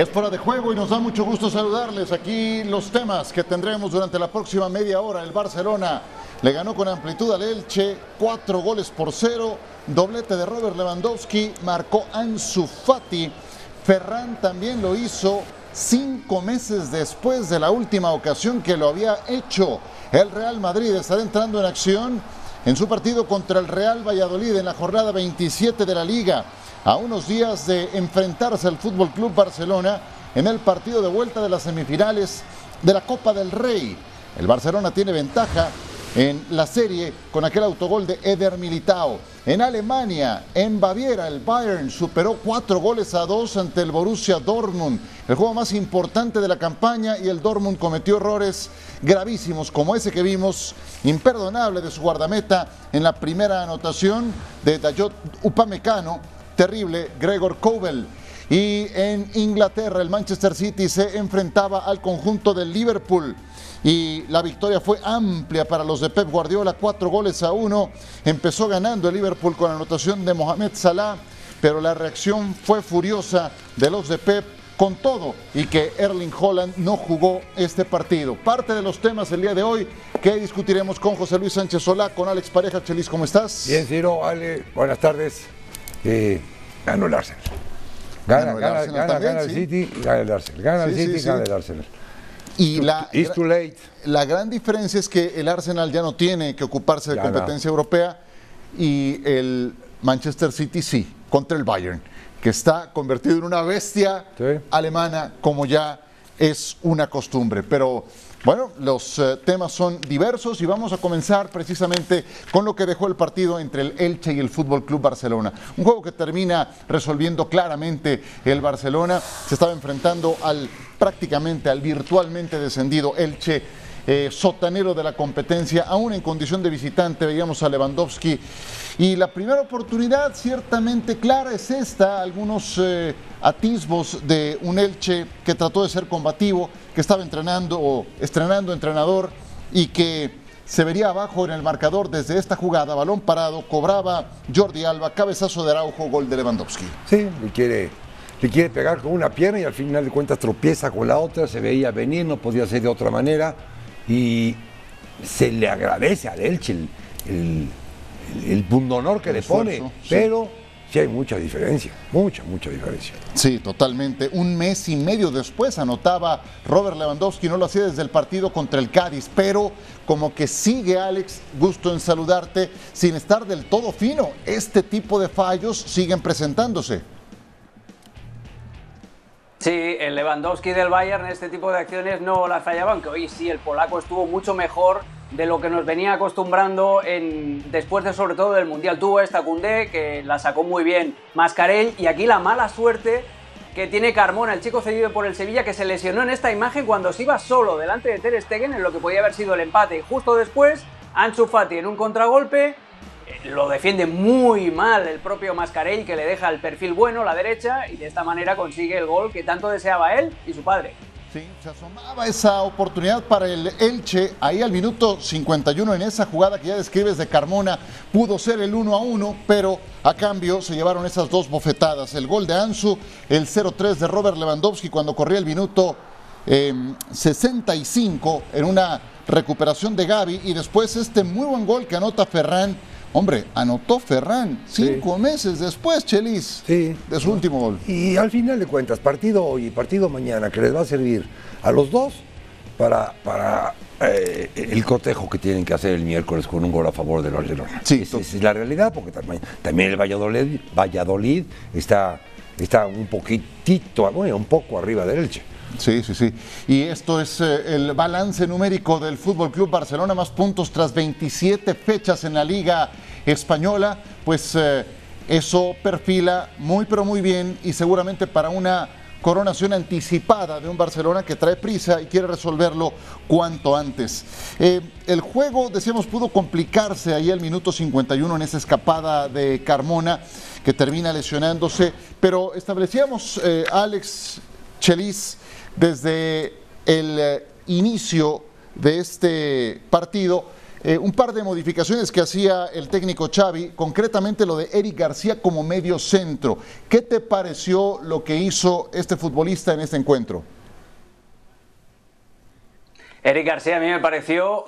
Es fuera de juego y nos da mucho gusto saludarles. Aquí los temas que tendremos durante la próxima media hora. El Barcelona le ganó con amplitud al Elche, cuatro goles por cero. Doblete de Robert Lewandowski, marcó Ansu Fati. Ferran también lo hizo cinco meses después de la última ocasión que lo había hecho. El Real Madrid estará entrando en acción en su partido contra el Real Valladolid en la jornada 27 de la Liga a unos días de enfrentarse al Fútbol Club Barcelona en el partido de vuelta de las semifinales de la Copa del Rey. El Barcelona tiene ventaja en la serie con aquel autogol de Eder Militao. En Alemania, en Baviera, el Bayern superó cuatro goles a dos ante el Borussia Dortmund, el juego más importante de la campaña y el Dortmund cometió errores gravísimos como ese que vimos, imperdonable de su guardameta en la primera anotación de Dayot Upamecano terrible Gregor Kobel. Y en Inglaterra el Manchester City se enfrentaba al conjunto del Liverpool y la victoria fue amplia para los de Pep Guardiola, cuatro goles a uno. Empezó ganando el Liverpool con la anotación de Mohamed Salah, pero la reacción fue furiosa de los de Pep con todo y que Erling Holland no jugó este partido. Parte de los temas el día de hoy que discutiremos con José Luis Sánchez Solá, con Alex Pareja. Chelis, ¿cómo estás? Bien, Ciro, Ale, buenas tardes. Eh, ganó el Arsenal. Gana, Ganó el gana, Arsenal gana, también, gana el. City, gana el Arsenal. Gana el City, sí, gana el Arsenal. Y la, It's too late. la gran diferencia es que el Arsenal ya no tiene que ocuparse de Ya no. competencia europea y el Manchester City sí, contra el Bayern, que está convertido en una bestia Sí. alemana como ya es una costumbre. Pero bueno, los eh, temas son diversos y vamos a comenzar precisamente con lo que dejó el partido entre el Elche y el Fútbol Club Barcelona. Un juego que termina resolviendo claramente el Barcelona. Se estaba enfrentando al prácticamente al virtualmente descendido Elche. Eh, sotanero de la competencia, aún en condición de visitante, veíamos a Lewandowski. Y la primera oportunidad ciertamente clara es esta, algunos eh, atisbos de un Elche que trató de ser combativo, que estaba entrenando o estrenando entrenador y que se vería abajo en el marcador desde esta jugada, balón parado, cobraba Jordi Alba, cabezazo de Araujo, gol de Lewandowski. Sí, le quiere, le quiere pegar con una pierna y al final de cuentas tropieza con la otra, se veía venir, no podía ser de otra manera y se le agradece al Elche el, el, pundonor que El le pone, sí. pero sí hay mucha diferencia, mucha, mucha diferencia. Sí, totalmente. Un mes y medio después anotaba Robert Lewandowski, no lo hacía desde el partido contra el Cádiz, pero como que sigue Alex, gusto en saludarte, sin estar del todo fino. Este tipo de fallos siguen presentándose. Sí, el Lewandowski del Bayern este tipo de acciones no las fallaba, aunque hoy sí el polaco estuvo mucho mejor de lo que nos venía acostumbrando después de sobre todo del Mundial. Tuvo esta Cundé que la sacó muy bien Mascarell y aquí la mala suerte que tiene Carmona, el chico cedido por el Sevilla que se lesionó en esta imagen cuando se iba solo delante de Ter Stegen en lo que podía haber sido el empate y justo después Ansu Fati en un contragolpe lo defiende muy mal el propio Mascarell que le deja el perfil bueno, la derecha, y de esta manera consigue el gol que tanto deseaba él y su padre. Sí, se asomaba esa oportunidad para el Elche, ahí al minuto 51 en esa jugada que ya describes de Carmona, pudo ser el 1 a 1, pero a cambio se llevaron esas dos bofetadas, el gol de Ansu, el 0-3 de Robert Lewandowski cuando corría el minuto eh, 65 en una recuperación de Gaby y después este muy buen gol que anota Ferran. Hombre, anotó Ferran cinco meses después, Chelis, Sí. de su último gol. Y al final de cuentas, partido hoy y partido mañana, que les va a servir a los dos para, para eh, el cotejo que tienen que hacer el miércoles con un gol a favor del Barcelona. Sí, Esa esa es la realidad, porque también, también el Valladolid, Valladolid está, está un poquitito, bueno, un poco arriba del Elche. Sí, sí, sí. Y esto es eh, el balance numérico del Fútbol Club Barcelona, más puntos tras 27 fechas en la Liga Española. Pues eh, eso perfila muy, pero muy bien y seguramente para una coronación anticipada de un Barcelona que trae prisa y quiere resolverlo cuanto antes. Eh, el juego, decíamos, pudo complicarse ahí al minuto 51 en esa escapada de Carmona que termina lesionándose, pero establecíamos, eh, Alex Chelis, desde el eh, inicio de este partido eh, un par de modificaciones que hacía el técnico Xavi, concretamente lo de Eric García como medio centro. ¿Qué te pareció lo que hizo este futbolista en este encuentro? Eric García a mí me pareció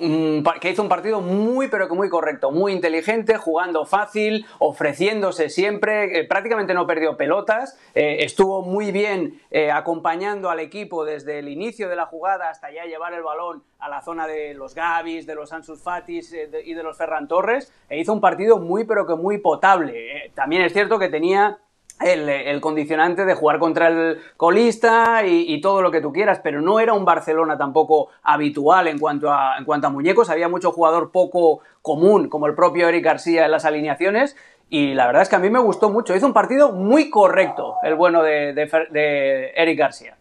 que hizo un partido muy pero que muy correcto, muy inteligente, jugando fácil, ofreciéndose siempre, eh, prácticamente no perdió pelotas, eh, estuvo muy bien eh, acompañando al equipo desde el inicio de la jugada hasta ya llevar el balón a la zona de los Gavis, de los Ansus Fatis y de los Ferran Torres, e hizo un partido muy pero que muy potable. también es cierto que tenía el, condicionante de jugar contra el colista y, todo lo que tú quieras, pero no era un Barcelona tampoco habitual en cuanto, a, en cuanto a muñecos, había mucho jugador poco común, como el propio Eric García en las alineaciones, y la verdad es que a mí me gustó mucho, hizo un partido muy correcto el bueno de, Eric García.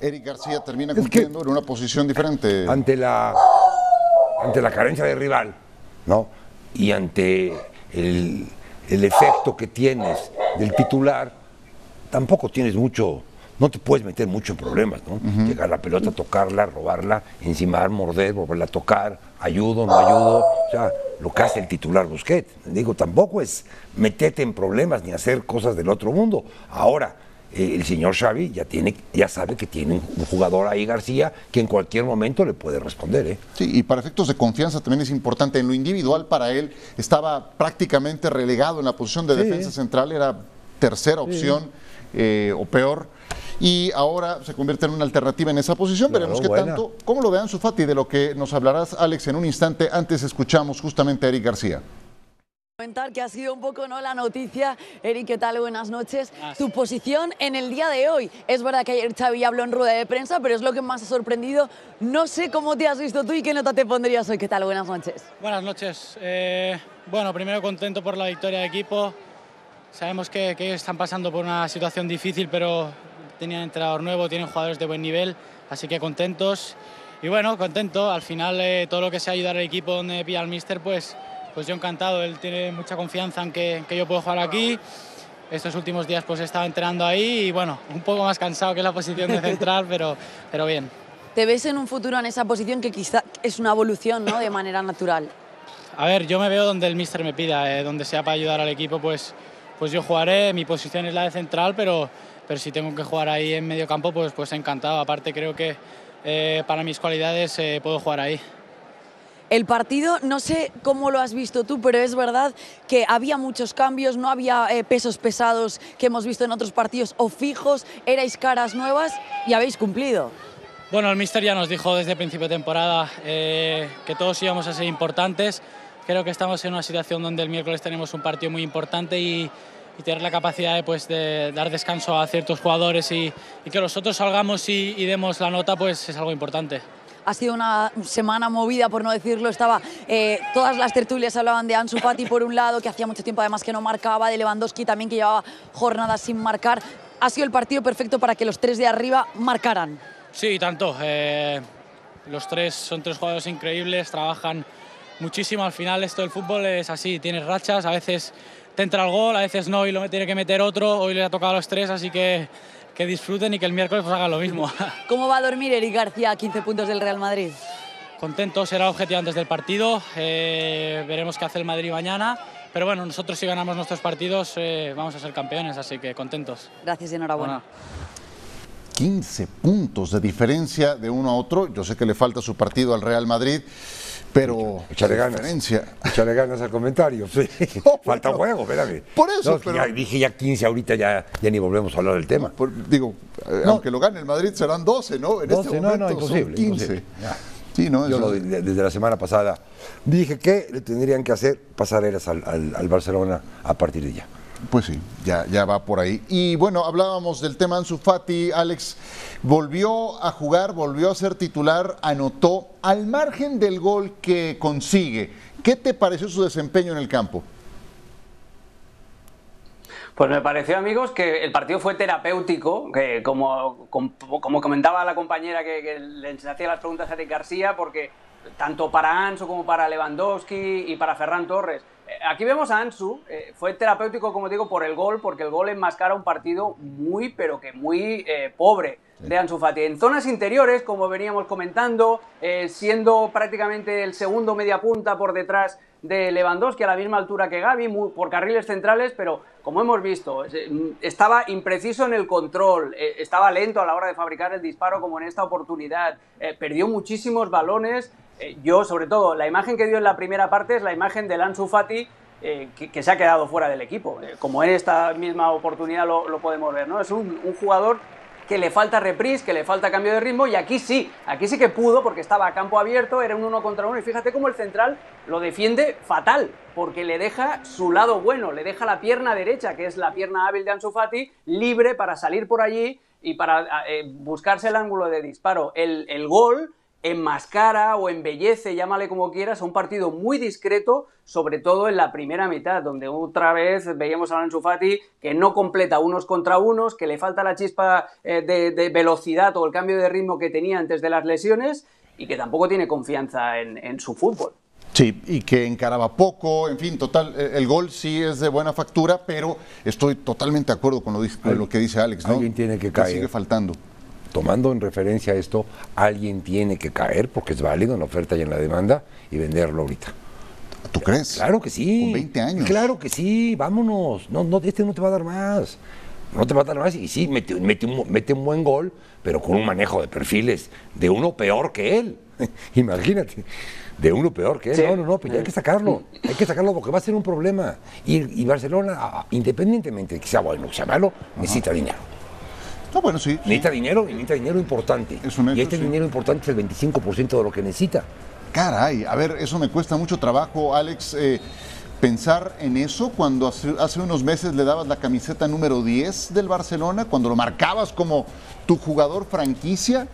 Eric García termina cumpliendo en una posición diferente. Ante la, ante la carencia de rival, ¿no? Y ante el el efecto que tienes del titular, tampoco tienes mucho, no te puedes meter mucho en problemas, ¿no? Llegar la pelota, tocarla, robarla, encimar, morder, volverla a tocar, ayudo, no ayudo, o sea, lo que hace el titular Busquets. Digo, tampoco es meterte en problemas ni hacer cosas del otro mundo. Ahora, eh, el señor Xavi ya tiene, ya sabe que tiene un jugador ahí, García, que en cualquier momento le puede responder. ¿eh? Sí, y para efectos de confianza también es importante. En lo individual, para él, estaba prácticamente relegado en la posición de defensa central, era tercera opción eh, o peor. Y ahora se convierte en una alternativa en esa posición. Veremos qué tanto. ¿Cómo lo vean, Sufati? De lo que nos hablarás, Alex, en un instante. Antes escuchamos justamente a Eric García. Comentar que ha sido un poco no la noticia. Eric, ¿qué tal? Buenas noches. Tu posición en el día de hoy. Es verdad que ayer Xavi habló en rueda de prensa, pero es lo que más ha sorprendido. No sé cómo te has visto tú y qué nota te pondrías hoy. ¿Qué tal? Buenas noches. Buenas noches. Eh, bueno, primero contento por la victoria del equipo. Sabemos que, que, están pasando por una situación difícil, pero tenían entrenador nuevo, tienen jugadores de buen nivel, así que contentos. Y bueno, contento. Al final, eh, todo lo que sea ayudar al equipo donde pilla el míster, pues pues yo encantado, él tiene mucha confianza en que, yo puedo jugar aquí. Estos últimos días pues he estado entrenando ahí y bueno, un poco más cansado que la posición de central, pero, pero bien. ¿Te ves en un futuro en esa posición que quizá es una evolución ¿no? de manera natural? A ver, yo me veo donde el míster me pida, eh, donde sea para ayudar al equipo, pues, pues yo jugaré, mi posición es la de central, pero, pero si tengo que jugar ahí en medio campo, pues, pues encantado. Aparte creo que eh, para mis cualidades eh, puedo jugar ahí. El partido, no sé cómo lo has visto tú, pero es verdad que había muchos cambios, no había eh, pesos pesados que hemos visto en otros partidos o fijos, erais caras nuevas y habéis cumplido. Bueno, el Mister ya nos dijo desde principio de temporada eh, que todos íbamos a ser importantes. Creo que estamos en una situación donde el miércoles tenemos un partido muy importante y, tener la capacidad de, pues, de dar descanso a ciertos jugadores y, que nosotros salgamos y, y demos la nota pues es algo importante ha sido una semana movida, por no decirlo. Estaba, eh, todas las tertulias hablaban de Ansu Fati por un lado, que hacía mucho tiempo además que no marcaba, de Lewandowski también que llevaba jornadas sin marcar. Ha sido el partido perfecto para que los tres de arriba marcaran. Sí, tanto. Eh, los tres son tres jugadores increíbles, trabajan muchísimo. Al final esto del fútbol es así, tienes rachas, a veces te entra el gol, a veces no y lo tiene que meter otro. Hoy le ha tocado a los tres, así que que disfruten y que el miércoles pues hagan lo mismo. ¿Cómo va a dormir Eric García a 15 puntos del Real Madrid? Contento, será objetivo antes del partido. Eh, veremos qué hace el Madrid mañana. Pero bueno, nosotros si ganamos nuestros partidos eh, vamos a ser campeones, así que contentos. Gracias y enhorabuena. 15 puntos de diferencia de uno a otro. Yo sé que le falta su partido al Real Madrid. Pero. Echarle ganas. Echarle ganas al comentario. Falta juego, espérame. Por eso. dije ya 15, ahorita ya, ya ni volvemos a hablar del tema. digo, eh, aunque lo gane el Madrid serán 12, ¿no? En este momento no, imposible. 15. Sí, ¿no? Yo desde la semana pasada dije que le tendrían que hacer pasarelas al, al Barcelona a partir de ya. Pues sí, ya, ya va por ahí. Y bueno, hablábamos del tema Ansu Fati, Alex volvió a jugar, volvió a ser titular, anotó al margen del gol que consigue. ¿Qué te pareció su desempeño en el campo? Pues me pareció, amigos, que el partido fue terapéutico, que como, como, comentaba la compañera que, que le hacía las preguntas a Eric García, porque tanto para Anso como para Lewandowski y para Ferran Torres aquí vemos a Ansu, eh, fue terapéutico, como digo, por el gol, porque el gol enmascara un partido muy, pero que muy eh, pobre de Ansu Fati. En zonas interiores, como veníamos comentando, eh, siendo prácticamente el segundo media punta por detrás de Lewandowski a la misma altura que Gaby, por carriles centrales, pero como hemos visto, estaba impreciso en el control, estaba lento a la hora de fabricar el disparo como en esta oportunidad, perdió muchísimos balones eh, yo, sobre todo, la imagen que dio en la primera parte es la imagen del Ansu Fati eh, que, se ha quedado fuera del equipo. Eh, como en esta misma oportunidad lo, podemos ver, ¿no? Es un, jugador que le falta reprise, que le falta cambio de ritmo y aquí sí, aquí sí que pudo porque estaba a campo abierto, era un uno contra uno y fíjate cómo el central lo defiende fatal porque le deja su lado bueno, le deja la pierna derecha, que es la pierna hábil de Ansu Fati, libre para salir por allí y para buscarse el ángulo de disparo. El, el gol enmascara o embellece, llámale como quieras, a un partido muy discreto, sobre todo en la primera mitad, donde otra vez veíamos a Ansu Fati que no completa unos contra unos, que le falta la chispa eh, de, velocidad o el cambio de ritmo que tenía antes de las lesiones y que tampoco tiene confianza en, su fútbol. Sí, y que encaraba poco, en fin, total, eh, el gol sí es de buena factura, pero estoy totalmente de acuerdo con lo, que dice Alex, ¿no? Alguien tiene que caer. sigue faltando tomando en referencia esto, alguien tiene que caer, porque es válido en la oferta y en la demanda, y venderlo ahorita. ¿Tú crees? Claro que sí. Con 20 años. Claro que sí, vámonos. No, no, este no te va a dar más. No te va a dar más. Y sí, mete, mete, un, mete un buen gol, pero con un manejo de perfiles de uno peor que él. Imagínate de uno peor que él. No, no, no, pues hay que sacarlo. Hay que sacarlo porque va a ser un problema. Y, y Barcelona, independientemente de que sea bueno o sea malo, necesita dinero. No, bueno, sí. Necesita dinero y necesita dinero importante. y este dinero importante es el 25% de lo que necesita. Caray, a ver, eso me cuesta mucho trabajo, Alex. Eh, pensar en eso cuando hace, hace, unos meses le dabas la camiseta número 10 del Barcelona, cuando lo marcabas como tu jugador franquicia.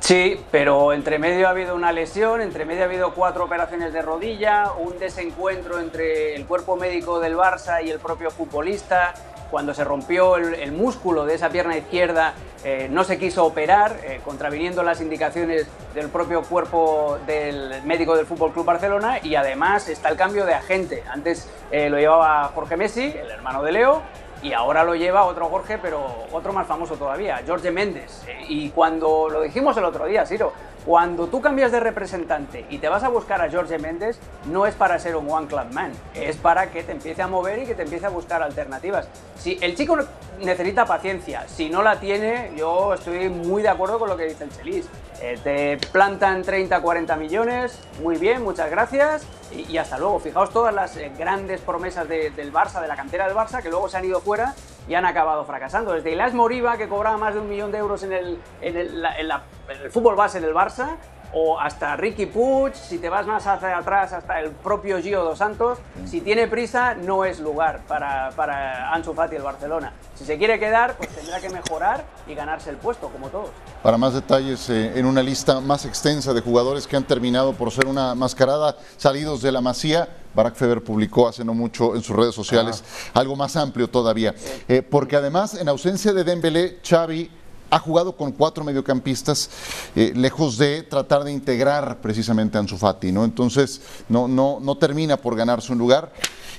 Sí, pero entre medio ha habido una lesión, entre medio ha habido cuatro operaciones de rodilla, un desencuentro entre el cuerpo médico del Barça y el propio futbolista, cuando se rompió el, músculo de esa pierna izquierda, eh, no se quiso operar, eh, contraviniendo las indicaciones del propio cuerpo del médico del Fútbol Club Barcelona. Y además está el cambio de agente. Antes eh, lo llevaba Jorge Messi, el hermano de Leo, y ahora lo lleva otro Jorge, pero otro más famoso todavía, Jorge Méndez. y cuando lo dijimos el otro día, Siro, cuando tú cambias de representante y te vas a buscar a Jorge Méndez, no es para ser un one club man, es para que te empiece a mover y que te empiece a buscar alternativas. Si el chico necesita paciencia, si no la tiene, yo estoy muy de acuerdo con lo que dice el Chelis. Eh, te plantan 30, 40 millones, muy bien, muchas gracias y, hasta luego. Fijaos todas las eh, grandes promesas del Barça, de la cantera del Barça, que luego se han ido fuera y han acabado fracasando. Desde Ilas Moriba, que cobraba más de un millón de euros en el, en el fútbol base del Barça, o hasta Ricky Puig, si te vas más hacia atrás, hasta el propio Gio dos Santos, si tiene prisa no es lugar para, para Ansu Fati el Barcelona. Si se quiere quedar, pues tendrá que mejorar y ganarse el puesto, como todos. Para más detalles, eh, en una lista más extensa de jugadores que han terminado por ser una mascarada salidos de la masía, Barack Feber publicó hace no mucho en sus redes sociales ah. algo más amplio todavía. Eh, porque además, en ausencia de Dembélé, Xavi ha jugado con cuatro mediocampistas, eh, lejos de tratar de integrar precisamente a Ansu Fati, ¿no? Entonces, no, no, no termina por ganarse un lugar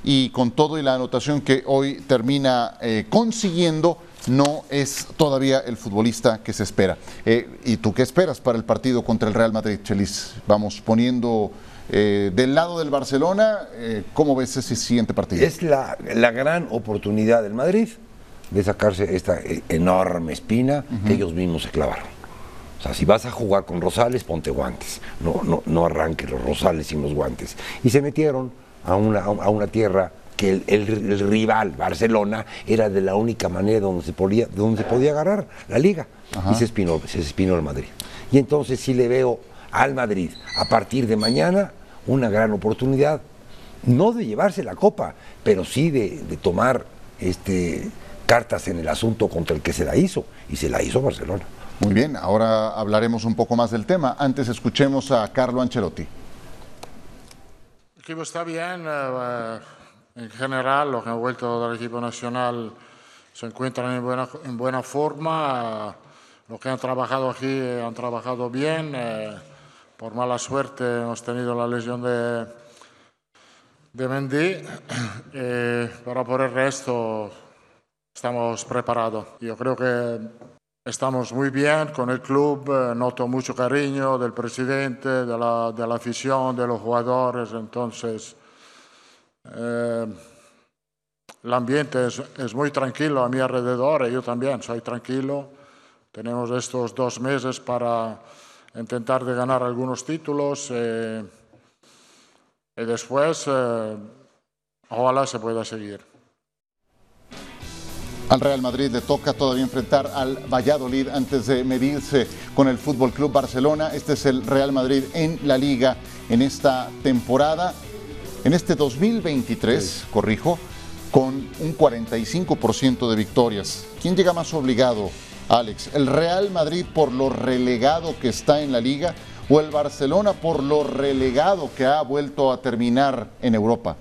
y con todo y la anotación que hoy termina eh, consiguiendo, no es todavía el futbolista que se espera. Eh, ¿Y tú qué esperas para el partido contra el Real Madrid, Chelis? Vamos poniendo del lado del Barcelona, ¿cómo ves ese siguiente partido? Es la, la gran oportunidad del Madrid de sacarse esta eh, enorme espina que ellos mismos se clavaron. O sea, si vas a jugar con Rosales, ponte guantes. No, no, no arranques los Rosales sin los guantes. Y se metieron a una, a una tierra que el, rival, Barcelona, era de la única manera donde se podía, donde se podía agarrar la liga. Y se espinó, se espinó el Madrid. Y entonces sí le veo al Madrid, a partir de mañana, una gran oportunidad, no de llevarse la copa, pero sí de, de tomar este cartas en el asunto contra el que se la hizo, y se la hizo Barcelona. Muy bien, ahora hablaremos un poco más del tema. Antes escuchemos a Carlo Ancelotti. El equipo está bien, eh, en general, los que han vuelto del equipo nacional se encuentran en buena, en buena forma, los que han trabajado aquí han trabajado bien, eh, por mala suerte hemos tenido la lesión de, de Mendy, eh, pero por el resto estamos preparados. Yo creo que estamos muy bien con el club, eh, noto mucho cariño del presidente, de la, de la afición, de los jugadores, entonces eh, el ambiente es, es, muy tranquilo a mi alrededor y yo también soy tranquilo. Tenemos estos dos meses para intentar de ganar algunos títulos eh, y después eh, ojalá se pueda seguir. Al Real Madrid le toca todavía enfrentar al Valladolid antes de medirse con el Fútbol Club Barcelona. Este es el Real Madrid en la liga en esta temporada. En este 2023, sí. corrijo, con un 45% de victorias. ¿Quién llega más obligado, Alex? ¿El Real Madrid por lo relegado que está en la liga o el Barcelona por lo relegado que ha vuelto a terminar en Europa?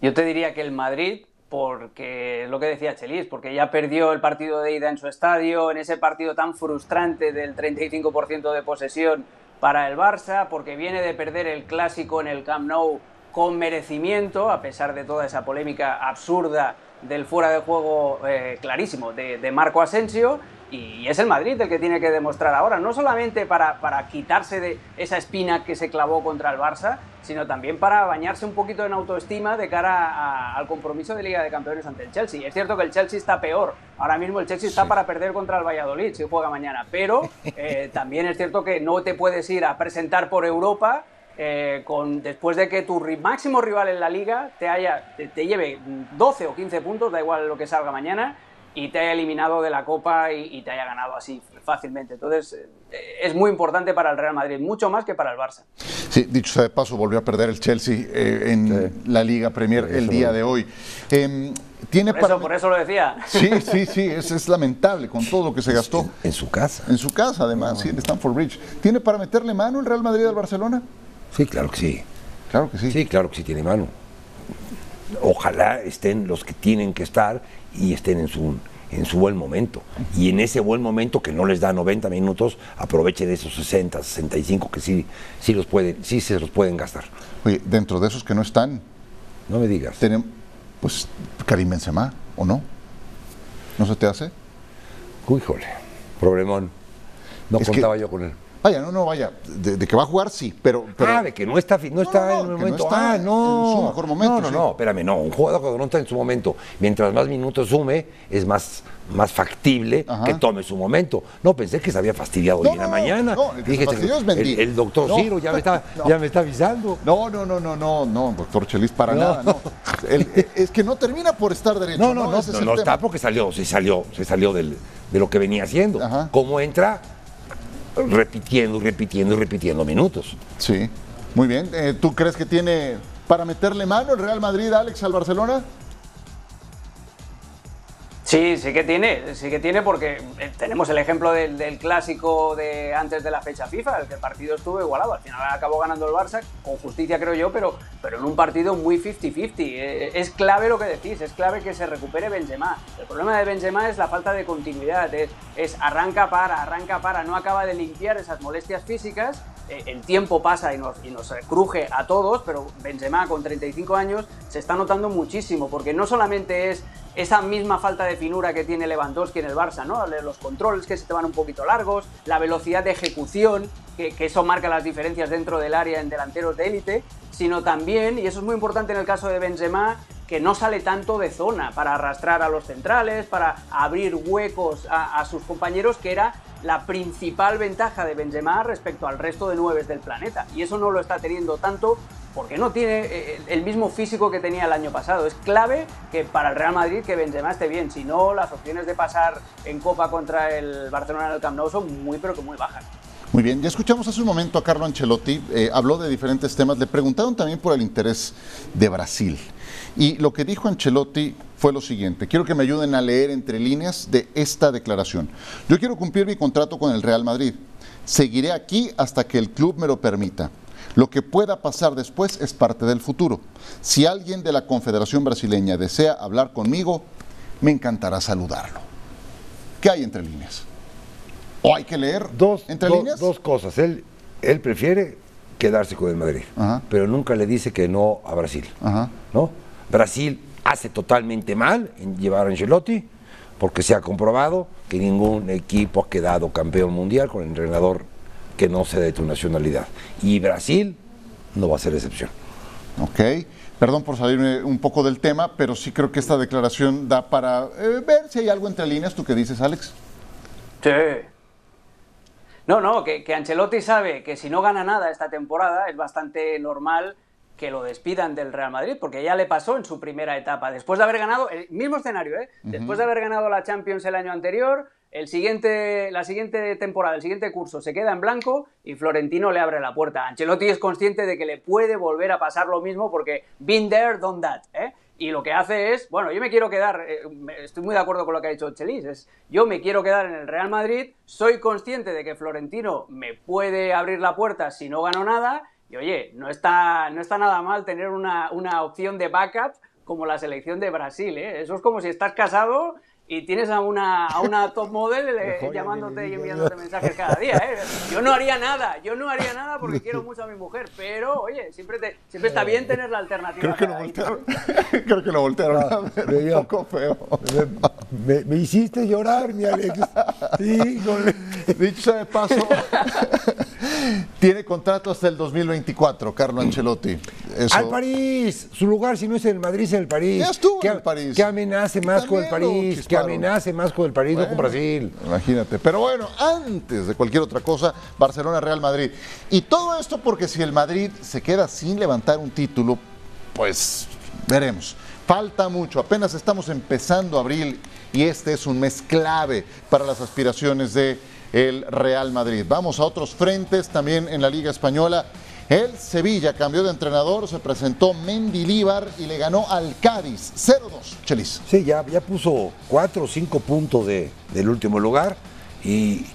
Yo te diría que el Madrid porque lo que decía Chelis, porque ya perdió el partido de ida en su estadio, en ese partido tan frustrante del 35% de posesión para el Barça, porque viene de perder el clásico en el Camp Nou con merecimiento, a pesar de toda esa polémica absurda del fuera de juego eh, clarísimo de, de, Marco Asensio, y es el Madrid el que tiene que demostrar ahora, no solamente para, para quitarse de esa espina que se clavó contra el Barça, sino también para bañarse un poquito en autoestima de cara a, al compromiso de Liga de Campeones ante el Chelsea. Es cierto que el Chelsea está peor, ahora mismo el Chelsea está sí. para perder contra el Valladolid si juega mañana, pero eh, también es cierto que no te puedes ir a presentar por Europa eh, con, después de que tu máximo rival en la liga te, haya, te, te, lleve 12 o 15 puntos, da igual lo que salga mañana, y te haya eliminado de la Copa y, y te haya ganado así fácilmente. Entonces, eh, es muy importante para el Real Madrid, mucho más que para el Barça. Sí, dicho sea de paso, volvió a perder el Chelsea eh, en sí. la Liga Premier el día de hoy. Eh, ¿tiene por, para... eso, por eso lo decía. Sí, sí, sí, es, es, lamentable con todo lo que se gastó. En, en su casa. En su casa, además, no. sí, en Stamford Bridge. ¿Tiene para meterle mano el Real Madrid al Barcelona? Sí, claro que sí. Claro que sí. Sí, claro que sí tiene mano. Ojalá estén los que tienen que estar y estén en su, en su buen momento. Y en ese buen momento que no les da 90 minutos, aprovechen esos 60, 65 que sí, sí, los pueden, sí se los pueden gastar. Oye, dentro de esos que no están, no me digas. Tenemos, pues Karim Benzema, ¿o no? ¿No se te hace? Uy, jole, problemón. No es contaba que... yo con él. Vaya, no, no, vaya, de, de, que va a jugar sí, pero, pero... Ah, de que no está, no está no, no, en el momento. No ah, no. En su mejor momento. No, no, sí. no, espérame, no. Un jugador que no está en su momento, mientras más minutos sume, es más, más factible Ajá. que tome su momento. No, pensé que se había fastidiado hoy en la mañana. No, el, Dije, el, el, el doctor Ciro ya me, está, ya me está avisando. No, no, no, no, no, no, doctor Chelis, para nada, no. es que no termina por estar derecho. No, no, no, no, no está porque salió, se salió, se salió del, de lo que venía haciendo. Ajá. ¿Cómo entra? Repitiendo, repitiendo repitiendo minutos. Sí, muy bien. Eh, ¿Tú crees que tiene para meterle mano el Real Madrid, Alex, al Barcelona? Sí, sí que tiene, sí que tiene porque eh, tenemos el ejemplo del, clásico de antes de la fecha FIFA, el que el partido estuvo igualado, al final acabó ganando el Barça, con justicia creo yo, pero, pero en un partido muy 50-50. Eh, es clave lo que decís, es clave que se recupere Benzema. El problema de Benzema es la falta de continuidad, es, arranca para, arranca para, no acaba de limpiar esas molestias físicas, eh, el tiempo pasa y nos, nos cruje a todos, pero Benzema con 35 años se está notando muchísimo, porque no solamente es esa misma falta de finura que tiene Lewandowski en el Barça, ¿no? Los controles que se te van un poquito largos, la velocidad de ejecución, que, que, eso marca las diferencias dentro del área en delanteros de élite, sino también, y eso es muy importante en el caso de Benzema, que no sale tanto de zona para arrastrar a los centrales, para abrir huecos a, sus compañeros, que era la principal ventaja de Benzema respecto al resto de nueves del planeta. Y eso no lo está teniendo tanto porque no tiene eh, el mismo físico que tenía el año pasado. Es clave que para el Real Madrid que Benzema esté bien, si no las opciones de pasar en Copa contra el Barcelona en el Camp Nou son muy pero que muy bajas. Muy bien, ya escuchamos hace un momento a Carlo Ancelotti, eh, habló de diferentes temas, le preguntaron también por el interés de Brasil. Y lo que dijo Ancelotti fue lo siguiente, quiero que me ayuden a leer entre líneas de esta declaración. Yo quiero cumplir mi contrato con el Real Madrid, seguiré aquí hasta que el club me lo permita. Lo que pueda pasar después es parte del futuro. Si alguien de la Confederación Brasileña desea hablar conmigo, me encantará saludarlo. ¿Qué hay entre líneas? ¿O hay que leer Dos, entre líneas? dos cosas. Él, él prefiere quedarse con el Madrid, Ajá. pero nunca le dice que no a Brasil. Ajá. ¿no? Brasil hace totalmente mal en llevar a Ancelotti, porque se ha comprobado que ningún equipo ha quedado campeón mundial con el entrenador que no sea de tu nacionalidad. Y Brasil no va a ser excepción. Ok. Perdón por salirme un poco del tema, pero sí creo que esta declaración da para eh, ver si hay algo entre líneas. ¿Tú qué dices, Alex? Sí. No, no, que, que Ancelotti sabe que si no gana nada esta temporada es bastante normal que lo despidan del Real Madrid, porque ya le pasó en su primera etapa. Después de haber ganado, el mismo escenario, ¿eh? Después de haber ganado la Champions el año anterior, el siguiente, la siguiente temporada, el siguiente curso se queda en blanco y Florentino le abre la puerta. Ancelotti es consciente de que le puede volver a pasar lo mismo porque been there, done that, ¿eh? Y lo que hace es, bueno, yo me quiero quedar, eh, estoy muy de acuerdo con lo que ha dicho Chelis, es, yo me quiero quedar en el Real Madrid, soy consciente de que Florentino me puede abrir la puerta si no gano nada, y oye, no está, no está nada mal tener una, una opción de backup como la selección de Brasil, ¿eh? Eso es como si estás casado y tienes a una, a una top model eh, llamándote y enviándote mensajes cada día, ¿eh? Yo no haría nada, yo no haría nada porque quiero mucho a mi mujer, pero oye, siempre, te, siempre está bien tener la alternativa. Creo que lo voltearon. creo que lo voltearon un poco feo. Me, me- me hiciste llorar, mi Alex. Híjole. Dicho sea de paso, tiene contrato hasta el 2024, Carlo Ancelotti. Eso- Al París, su lugar si no es en el Madrid es en el París. Ya estuvo en el París. Que amenace más con el París, que. Amenace más con el París, no con Bueno, Brasil. Imagínate. Pero bueno, antes de cualquier otra cosa, Barcelona-Real Madrid. Y todo esto porque si el Madrid se queda sin levantar un título, pues veremos. Falta mucho, apenas estamos empezando abril y este es un mes clave para las aspiraciones de el Real Madrid. Vamos a otros frentes también en la Liga Española. El Sevilla cambió de entrenador, se presentó Mendilíbar y le ganó al Cádiz 0-2. Chelis. Sí, ya, ya puso cuatro o cinco puntos de- del último lugar y, y-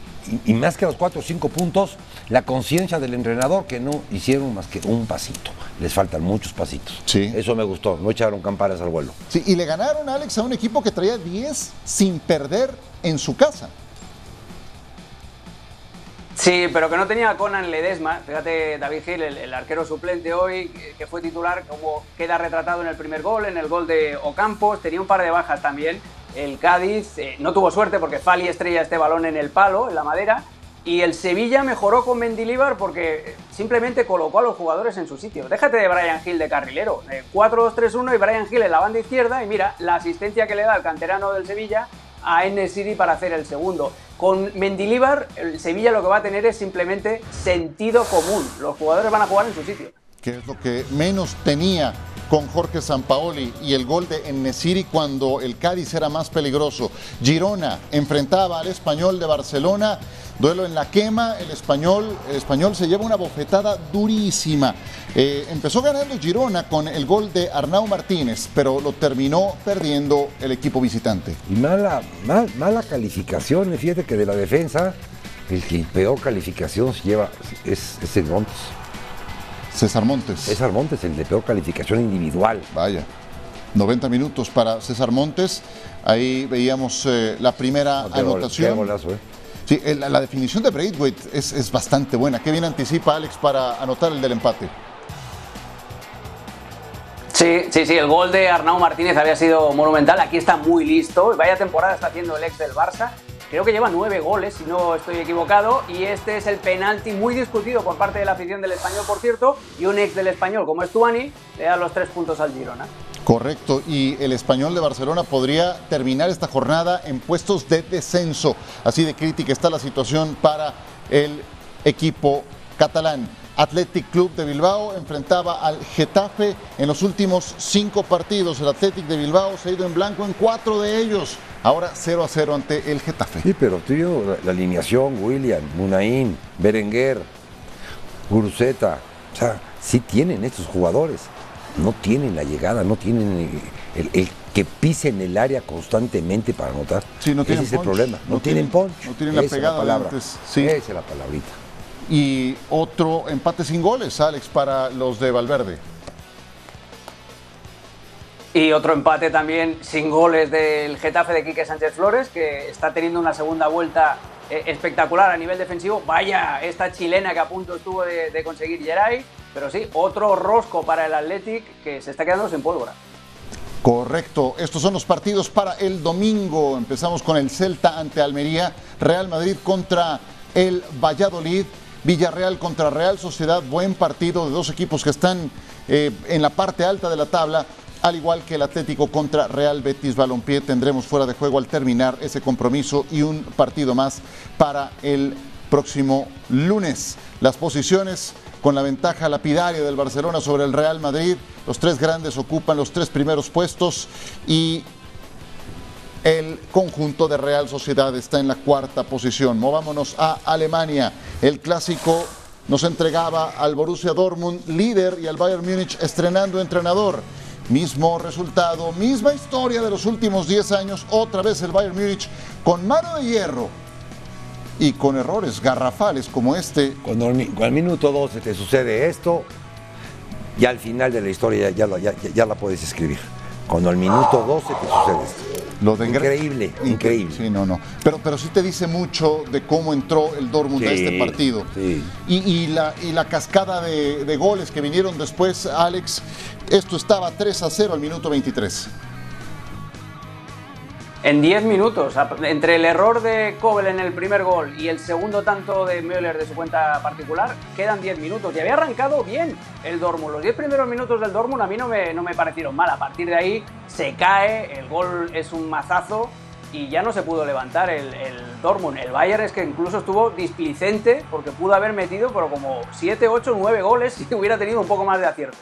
y más que los cuatro o cinco puntos, la conciencia del entrenador que no hicieron más que un pasito. Les faltan muchos pasitos. Sí. Eso me gustó, no echaron campanas al vuelo. Sí, y le ganaron, Alex, a un equipo que traía 10 sin perder en su casa. Sí, pero que no tenía Conan Ledesma. Fíjate, David Gil, el, arquero suplente hoy, que, fue titular, como queda retratado en el primer gol, en el gol de Ocampos. Tenía un par de bajas también. El Cádiz eh, no tuvo suerte porque Fali estrella este balón en el palo, en la madera. Y el Sevilla mejoró con Mendilíbar porque eh, simplemente colocó a los jugadores en su sitio. Déjate de Brian Hill de carrilero. Eh, 4-2-3-1 y Brian Hill en la banda izquierda. Y mira, la asistencia que le da el canterano del Sevilla a City para hacer el segundo. Con Mendilíbar, el Sevilla lo que va a tener es simplemente sentido común. Los jugadores van a jugar en su sitio. que es lo que menos tenía con Jorge Sampaoli y el gol de Enesiri cuando el Cádiz era más peligroso. Girona enfrentaba al Español de Barcelona, duelo en la quema, el Español, el español se lleva una bofetada durísima. Eh, empezó ganando Girona con el gol de Arnau Martínez, pero lo terminó perdiendo el equipo visitante. Y mala, mal- mala calificación, fíjate que de la defensa, el que peor calificación se lleva es, es el Montes. César Montes. César Montes, el de peor calificación individual. Vaya. 90 minutos para César Montes. Ahí veíamos eh, la primera Qué gol- anotación. qué golazo, ¿eh? Sí, la, la definición de Braithwaite es, es bastante buena. Qué bien anticipa Alex para anotar el del empate. Sí, sí, sí, el gol de Arnau Martínez había sido monumental. Aquí está muy listo. Vaya temporada está haciendo el ex del Barça. Creo que lleva nueve goles, si no estoy equivocado. Y este es el penalti muy discutido por parte de la afición del español, por cierto. Y un ex del español, como es Tuani, le da los tres puntos al Girona. Correcto, y el español de Barcelona podría terminar esta jornada en puestos de descenso. Así de crítica está la situación para el equipo catalán. Athletic Club de Bilbao enfrentaba al Getafe en los últimos cinco partidos. El Athletic de Bilbao se ha ido en blanco en cuatro de ellos. Ahora 0 a 0 ante el Getafe. Sí, pero viendo la, la alineación, William, Munaín, Berenguer, Guruceta, o sea, sí tienen estos jugadores. No tienen la llegada, no tienen eh, el, el que pisen el área constantemente para anotar. Sí, no tienen Ese es el problema. No, No tienen tienen- punch. no tienen la Esa pegada de palabra. antes, sí. Esa es la palabrita. Y otro empate sin goles, Alex, para los de Valverde. Y otro empate también sin goles del Getafe de Quique Sánchez Flores, que está teniendo una segunda vuelta eh, espectacular a nivel defensivo. Vaya, esta chilena que a punto estuvo de, de conseguir Geray. Pero sí, otro rosco para el Athletic que se está quedando sin pólvora. Correcto, estos son los partidos para el domingo. Empezamos con el Celta ante Almería, Real Madrid contra el Valladolid, Villarreal contra Real Sociedad, buen partido de dos equipos que están eh, en la parte alta de la tabla al igual que el Atlético contra Real Betis Balompié. Tendremos fuera de juego al terminar ese compromiso y un partido más para el próximo lunes. Las posiciones con la ventaja lapidaria del Barcelona sobre el Real Madrid. Los tres grandes ocupan los tres primeros puestos y el conjunto de Real Sociedad está en la cuarta posición. Movámonos a Alemania. El clásico nos entregaba al Borussia Dortmund líder y al Bayern Múnich estrenando entrenador. Mismo resultado, misma historia de los últimos 10 años, otra vez el Bayern Múnich con mano de hierro y con errores garrafales como este. Cuando al, minuto 12 te sucede esto, ya al final de la historia ya, la puedes escribir. Cuando al minuto 12 te sucede esto. Lo de increíble, increíble. Sí, no, no. Pero, pero sí te dice mucho de cómo entró el Dortmund a este partido. Sí. Y, y, la, y la cascada de, de, goles que vinieron después, Alex, esto estaba 3 a 0 al minuto 23. En 10 minutos, entre el error de Kobel en el primer gol y el segundo tanto de Müller de su cuenta particular, quedan 10 minutos. Y había arrancado bien el Dortmund. Los 10 primeros minutos del Dortmund a mí no me, no me parecieron mal. A partir de ahí se cae, el gol es un mazazo y ya no se pudo levantar el, el Dortmund. El Bayern es que incluso estuvo displicente porque pudo haber metido pero como 7, 8, 9 goles si hubiera tenido un poco más de acierto.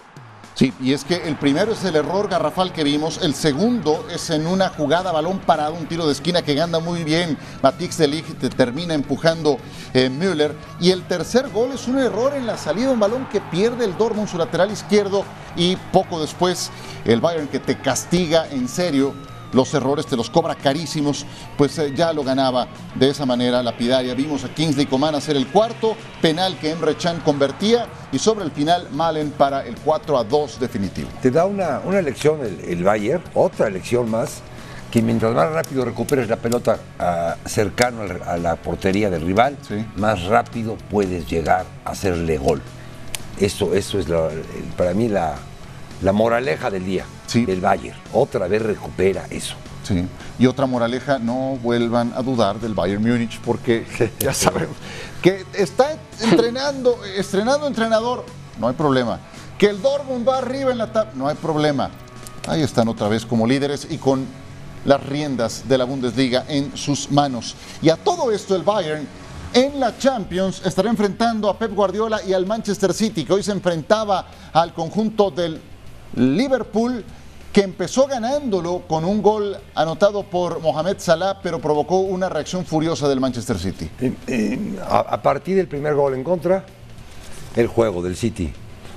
Y es que el primero es el error garrafal que vimos, el segundo es en una jugada balón parado, un tiro de esquina que gana muy bien, Matix de Ligt te termina empujando eh, Müller, y el tercer gol es un error en la salida, un balón que pierde el Dortmund su lateral izquierdo y poco después el Bayern que te castiga en serio los errores, te los cobra carísimos, pues eh, ya lo ganaba de esa manera lapidaria. Vimos a Kingsley Coman hacer el cuarto, penal que Emre Can convertía y sobre el final Malen para el 4 a 2 definitivo. Te da una, una lección el, el Bayern, otra lección más, que mientras más rápido recuperes la pelota uh, cercano a la portería del rival, Sí. más rápido puedes llegar a hacerle gol. Eso, eso es la- para mí la, la moraleja del día Sí. del Bayern. Otra vez recupera eso. Sí. Y otra moraleja, no vuelvan a dudar del Bayern Múnich porque ya sabemos que está entrenando, estrenando entrenador, no hay problema. Que el Dortmund va arriba en la tabla, no hay problema. Ahí están otra vez como líderes y con las riendas de la Bundesliga en sus manos. Y a todo esto el Bayern en la Champions estará enfrentando a Pep Guardiola y al Manchester City, que hoy se enfrentaba al conjunto del Liverpool, que empezó ganándolo con un gol anotado por Mohamed Salah, pero provocó una reacción furiosa del Manchester City. A, a partir del primer gol en contra, el juego del City.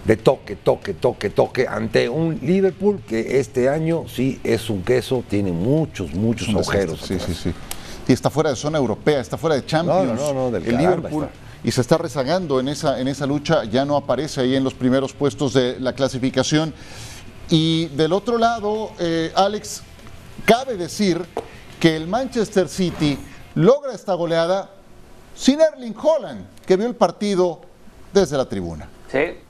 De toque, toque, toque, toque ante un Liverpool que este año sí es un queso, tiene muchos, muchos agujeros. Sí, sí, sí. Y está fuera de zona europea, está fuera de Champions. No, no, no, del el Liverpool. está. Y se está rezagando en esa, en esa lucha, ya no aparece ahí en los primeros puestos de la clasificación. Y del otro lado, eh, Alex, cabe decir que el Manchester City logra esta goleada sin Erling Holland, que vio el partido desde la tribuna. Sí.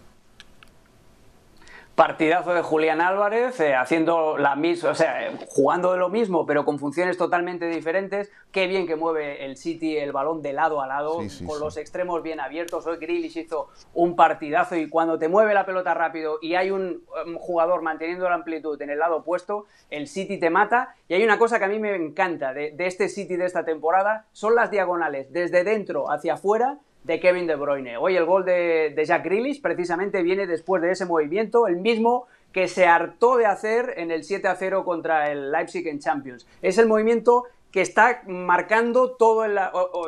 Partidazo de Julián Álvarez, eh, haciendo la misma, o sea, eh, jugando de lo mismo, pero con funciones totalmente diferentes. Qué bien que mueve el City el balón de lado a lado, Sí, sí, con sí. los extremos bien abiertos. Hoy Grealish hizo un partidazo y cuando te mueve la pelota rápido y hay un um, jugador manteniendo la amplitud en el lado opuesto, el City te mata. Y hay una cosa que a mí me encanta de, de este City de esta temporada, son las diagonales, desde dentro hacia afuera, de Kevin De Bruyne. Hoy el gol de, Jack Grealish precisamente viene después de ese movimiento, el mismo que se hartó de hacer en el 7 a 0 contra el Leipzig en Champions. Es el movimiento que está marcando todo el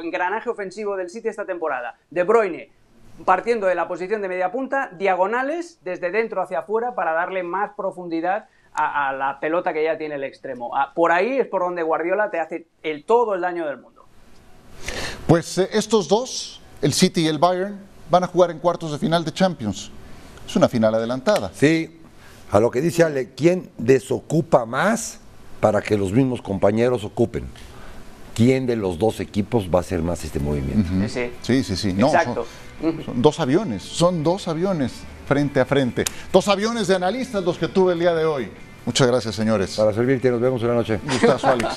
engranaje ofensivo del City esta temporada. De Bruyne partiendo de la posición de media punta, diagonales desde dentro hacia afuera para darle más profundidad a, a la pelota que ya tiene el extremo. Ah, por ahí es por donde Guardiola te hace el, todo el daño del mundo. Pues eh, estos dos, el City y el Bayern, van a jugar en cuartos de final de Champions. Es una final adelantada. Sí, A lo que dice Ale, ¿quién desocupa más para que los mismos compañeros ocupen? ¿Quién de los dos equipos va a hacer más este movimiento? Sí, sí. Sí, sí, sí. No, Exacto. Son, son dos aviones, son dos aviones frente a frente. Dos aviones de analistas los que tuve el día de hoy. Muchas gracias, señores. Para servirte, nos vemos en la noche. Gustazo, Alex.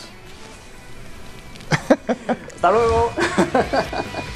Hasta luego.